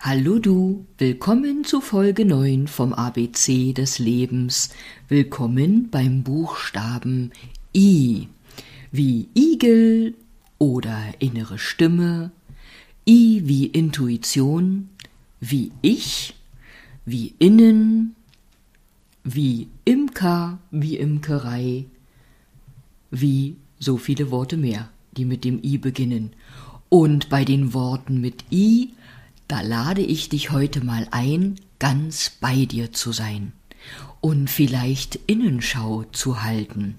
Hallo du, willkommen zu Folge 9 vom ABC des Lebens. Willkommen beim Buchstaben I. Wie Igel oder innere Stimme, I wie Intuition, wie Ich, wie Innen, wie Imker, wie Imkerei, wie so viele Worte mehr, die mit dem I beginnen. Und bei den Worten mit I da lade ich dich heute mal ein, ganz bei dir zu sein und vielleicht Innenschau zu halten.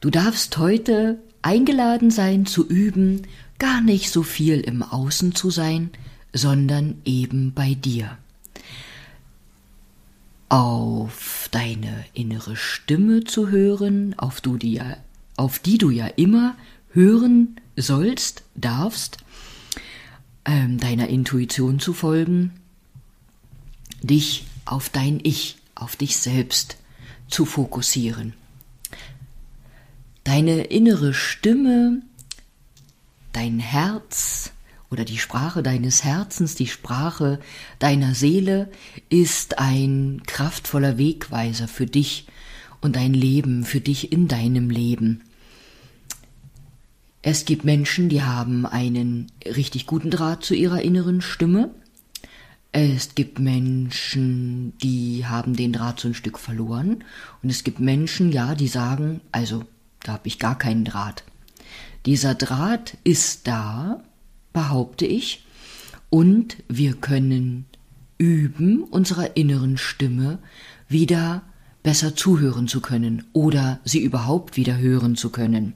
Du darfst heute eingeladen sein zu üben, gar nicht so viel im Außen zu sein, sondern eben bei dir. Auf deine innere Stimme zu hören, auf, du die, auf die du ja immer hören sollst, darfst, ähm, deiner Intuition zu folgen, dich auf dein Ich, auf dich selbst zu fokussieren. Deine innere Stimme, dein Herz oder die Sprache deines Herzens, die Sprache deiner Seele ist ein kraftvoller Wegweiser für dich und dein Leben, für dich in deinem Leben. Es gibt Menschen, die haben einen richtig guten Draht zu ihrer inneren Stimme. Es gibt Menschen, die haben den Draht so ein Stück verloren. Und es gibt Menschen, ja, die sagen, also da habe ich gar keinen Draht. Dieser Draht ist da, behaupte ich, und wir können üben, unserer inneren Stimme wieder besser zuhören zu können oder sie überhaupt wieder hören zu können.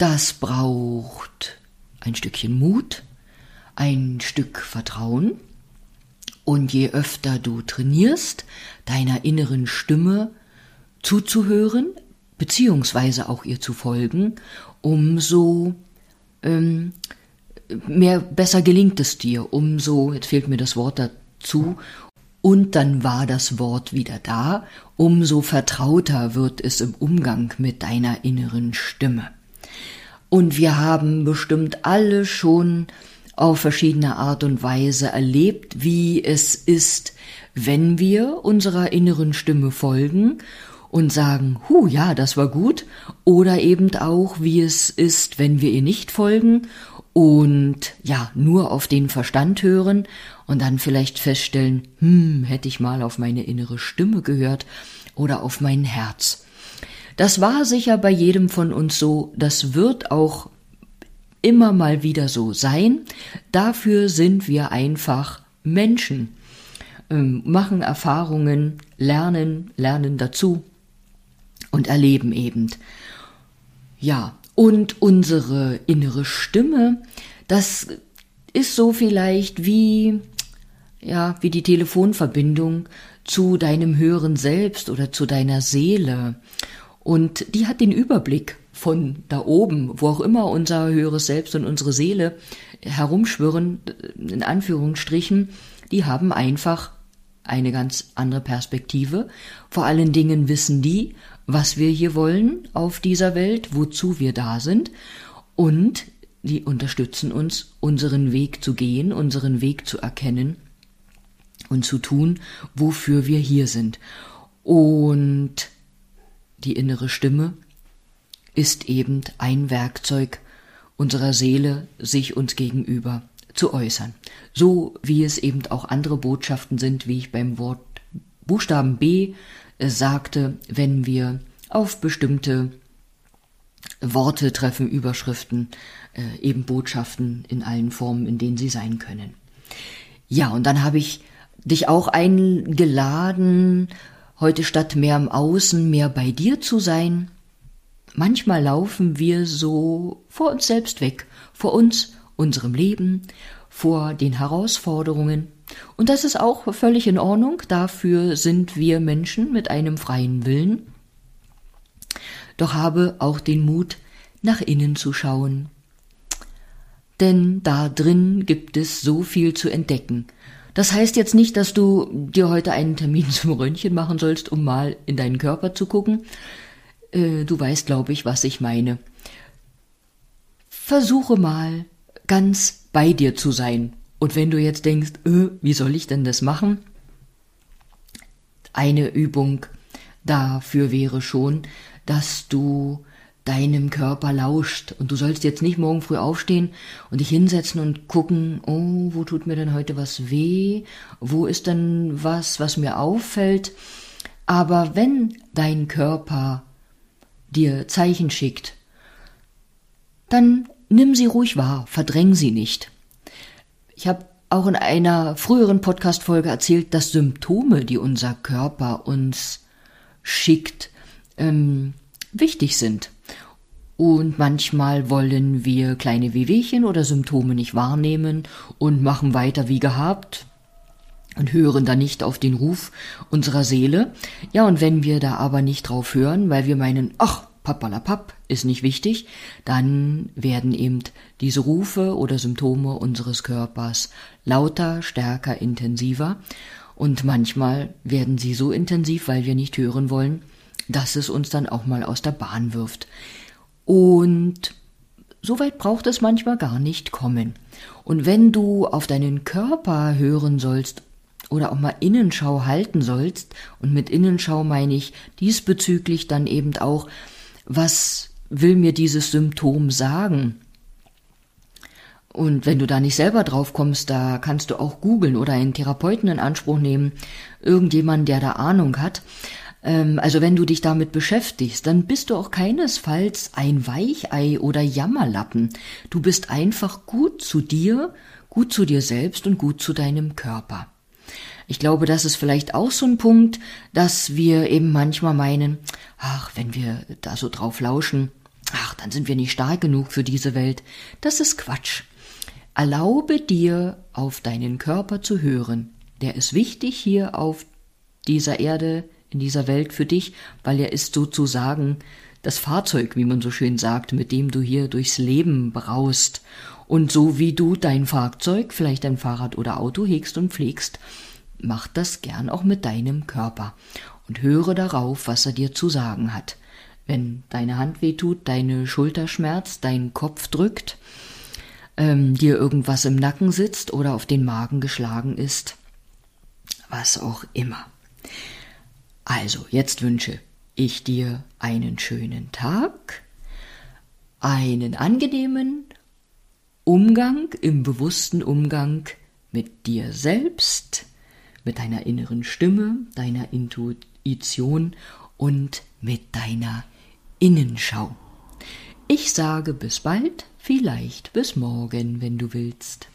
Das braucht ein Stückchen Mut, ein Stück Vertrauen. Und je öfter du trainierst, deiner inneren Stimme zuzuhören, beziehungsweise auch ihr zu folgen, umso ähm, mehr besser gelingt es dir, umso, jetzt fehlt mir das Wort dazu, und dann war das Wort wieder da, umso vertrauter wird es im Umgang mit deiner inneren Stimme. Und wir haben bestimmt alle schon auf verschiedene Art und Weise erlebt, wie es ist, wenn wir unserer inneren Stimme folgen und sagen, hu, ja, das war gut, oder eben auch, wie es ist, wenn wir ihr nicht folgen und ja, nur auf den Verstand hören und dann vielleicht feststellen, hm, hätte ich mal auf meine innere Stimme gehört oder auf mein Herz. Das war sicher bei jedem von uns so, das wird auch immer mal wieder so sein. Dafür sind wir einfach Menschen, ähm, machen Erfahrungen, lernen, lernen dazu und erleben eben. Ja, und unsere innere Stimme, das ist so vielleicht wie, ja, wie die Telefonverbindung zu deinem höheren Selbst oder zu deiner Seele. Und die hat den Überblick von da oben, wo auch immer unser höheres Selbst und unsere Seele herumschwirren, in Anführungsstrichen, die haben einfach eine ganz andere Perspektive. Vor allen Dingen wissen die, was wir hier wollen auf dieser Welt, wozu wir da sind und die unterstützen uns, unseren Weg zu gehen, unseren Weg zu erkennen und zu tun, wofür wir hier sind. Und die innere Stimme ist eben ein Werkzeug unserer Seele, sich uns gegenüber zu äußern. So wie es eben auch andere Botschaften sind, wie ich beim Wort Buchstaben B äh, sagte, wenn wir auf bestimmte Worte treffen, Überschriften, äh, eben Botschaften in allen Formen, in denen sie sein können. Ja, und dann habe ich dich auch eingeladen, heute statt mehr im Außen, mehr bei dir zu sein. Manchmal laufen wir so vor uns selbst weg, vor uns, unserem Leben, vor den Herausforderungen. Und das ist auch völlig in Ordnung, dafür sind wir Menschen mit einem freien Willen. Doch habe auch den Mut, nach innen zu schauen. Denn da drin gibt es so viel zu entdecken, das heißt jetzt nicht, dass du dir heute einen Termin zum Röntgen machen sollst, um mal in deinen Körper zu gucken. Äh, du weißt, glaube ich, was ich meine. Versuche mal ganz bei dir zu sein Und wenn du jetzt denkst, äh, wie soll ich denn das machen? Eine Übung dafür wäre schon, dass du deinem Körper lauscht. Und du sollst jetzt nicht morgen früh aufstehen und dich hinsetzen und gucken, oh, wo tut mir denn heute was weh? Wo ist denn was, was mir auffällt? Aber wenn dein Körper dir Zeichen schickt, dann nimm sie ruhig wahr, verdräng sie nicht. Ich habe auch in einer früheren Podcast-Folge erzählt, dass Symptome, die unser Körper uns schickt, ähm, wichtig sind. Und manchmal wollen wir kleine Wehwehchen oder Symptome nicht wahrnehmen und machen weiter wie gehabt und hören da nicht auf den Ruf unserer Seele. Ja, und wenn wir da aber nicht drauf hören, weil wir meinen, ach, papalapap ist nicht wichtig, dann werden eben diese Rufe oder Symptome unseres Körpers lauter, stärker, intensiver und manchmal werden sie so intensiv, weil wir nicht hören wollen, dass es uns dann auch mal aus der Bahn wirft. Und so weit braucht es manchmal gar nicht kommen. Und wenn du auf deinen Körper hören sollst oder auch mal Innenschau halten sollst, und mit Innenschau meine ich diesbezüglich dann eben auch, was will mir dieses Symptom sagen? Und wenn du da nicht selber drauf kommst, da kannst du auch googeln oder einen Therapeuten in Anspruch nehmen, irgendjemand, der da Ahnung hat. Ähm, also wenn du dich damit beschäftigst, dann bist du auch keinesfalls ein Weichei oder Jammerlappen. Du bist einfach gut zu dir, gut zu dir selbst und gut zu deinem Körper. Ich glaube, das ist vielleicht auch so ein Punkt, dass wir eben manchmal meinen, ach, wenn wir da so drauf lauschen, ach, dann sind wir nicht stark genug für diese Welt. Das ist Quatsch. Erlaube dir, auf deinen Körper zu hören. Der ist wichtig hier auf dieser Erde, in dieser Welt für dich, weil er ist sozusagen das Fahrzeug, wie man so schön sagt, mit dem du hier durchs Leben braust. Und so wie du dein Fahrzeug, vielleicht dein Fahrrad oder Auto hegst und pflegst, mach das gern auch mit deinem Körper und höre darauf, was er dir zu sagen hat. Wenn deine Hand weh tut, deine Schulter schmerzt, dein Kopf drückt, ähm, dir irgendwas im Nacken sitzt oder auf den Magen geschlagen ist, was auch immer. Also, jetzt wünsche ich dir einen schönen Tag, einen angenehmen Umgang im bewussten Umgang mit dir selbst, mit deiner inneren Stimme, deiner Intuition und mit deiner Innenschau. Ich sage bis bald, vielleicht bis morgen, wenn du willst.